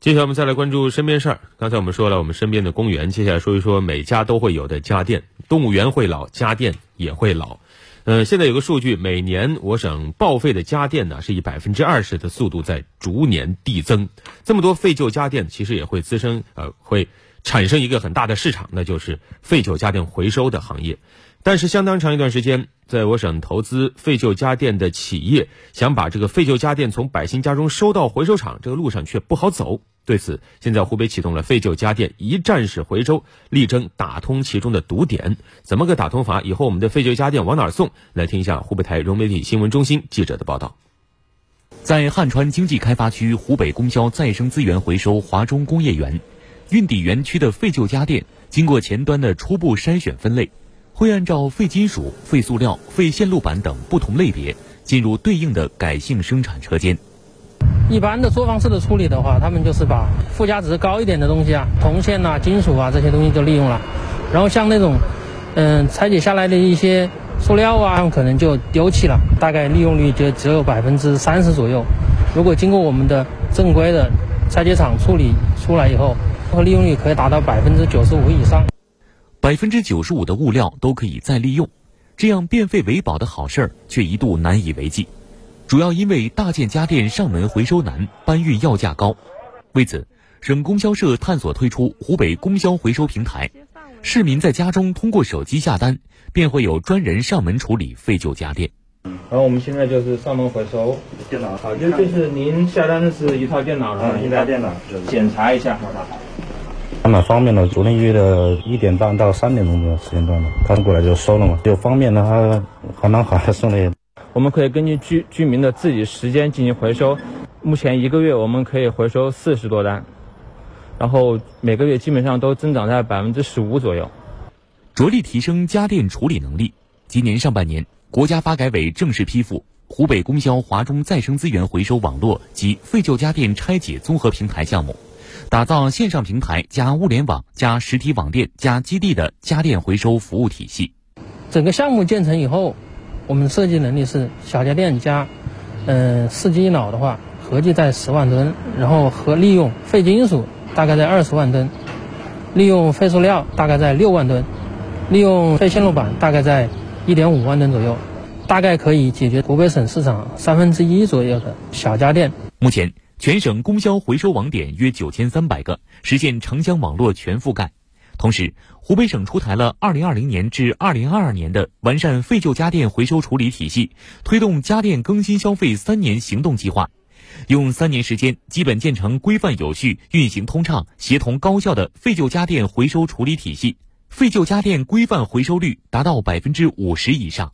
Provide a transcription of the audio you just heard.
接下来我们再来关注身边事儿。刚才我们说了我们身边的公园，接下来说一说每家都会有的家电。动物园会老，家电也会老。呃，现在有个数据，每年我省报废的家电呢是以百分之二十的速度在逐年递增。这么多废旧家电，其实也会滋生呃会产生一个很大的市场，那就是废旧家电回收的行业。但是相当长一段时间，在我省投资废旧家电的企业想把这个废旧家电从百姓家中收到回收厂，这个路上却不好走。对此，现在湖北启动了废旧家电一站式回收，力争打通其中的堵点。怎么个打通法？以后我们的废旧家电往哪儿送？来听一下湖北台融媒体新闻中心记者的报道。在汉川经济开发区湖北供销再生资源回收华中工业园，运抵园区的废旧家电经过前端的初步筛选分类。会按照废金属、废塑料、废线路板等不同类别进入对应的改性生产车间。一般的作坊式的处理的话，他们就是把附加值高一点的东西啊，铜线呐、金属啊这些东西就利用了。然后像那种，嗯，拆解下来的一些塑料啊，可能就丢弃了，大概利用率就只有百分之三十左右。如果经过我们的正规的拆解厂处理出来以后，利用率可以达到百分之九十五以上。百分之九十五的物料都可以再利用，这样变废为宝的好事儿却一度难以为继，主要因为大件家电上门回收难，搬运要价高。为此，省供销社探索推出湖北供销回收平台，市民在家中通过手机下单，便会有专人上门处理废旧家电。然后我们现在就是上门回收电脑，好，就就是您下单的是一套电脑，然后一台电脑检查一下。还蛮方便的，昨天约的一点半到三点钟的时间段的，他们过来就收了嘛，就方便的话，还蛮好送的。我们可以根据居居民的自己时间进行回收，目前一个月我们可以回收四十多单，然后每个月基本上都增长在百分之十五左右。着力提升家电处理能力，今年上半年，国家发改委正式批复湖北供销华中再生资源回收网络及废旧家电拆解综合平台项目。打造线上平台加物联网加实体网店加基地的家电回收服务体系。整个项目建成以后，我们设计能力是小家电加，嗯，四机一脑的话，合计在十万吨，然后和利用废金属大概在二十万吨，利用废塑料大概在六万吨，利用废线路板大概在一点五万吨左右，大概可以解决湖北省市场三分之一左右的小家电。目前。全省供销回收网点约九千三百个，实现城乡网络全覆盖。同时，湖北省出台了二零二零年至二零二二年的完善废旧家电回收处理体系、推动家电更新消费三年行动计划，用三年时间基本建成规范有序、运行通畅、协同高效的废旧家电回收处理体系，废旧家电规范回收率达到百分之五十以上。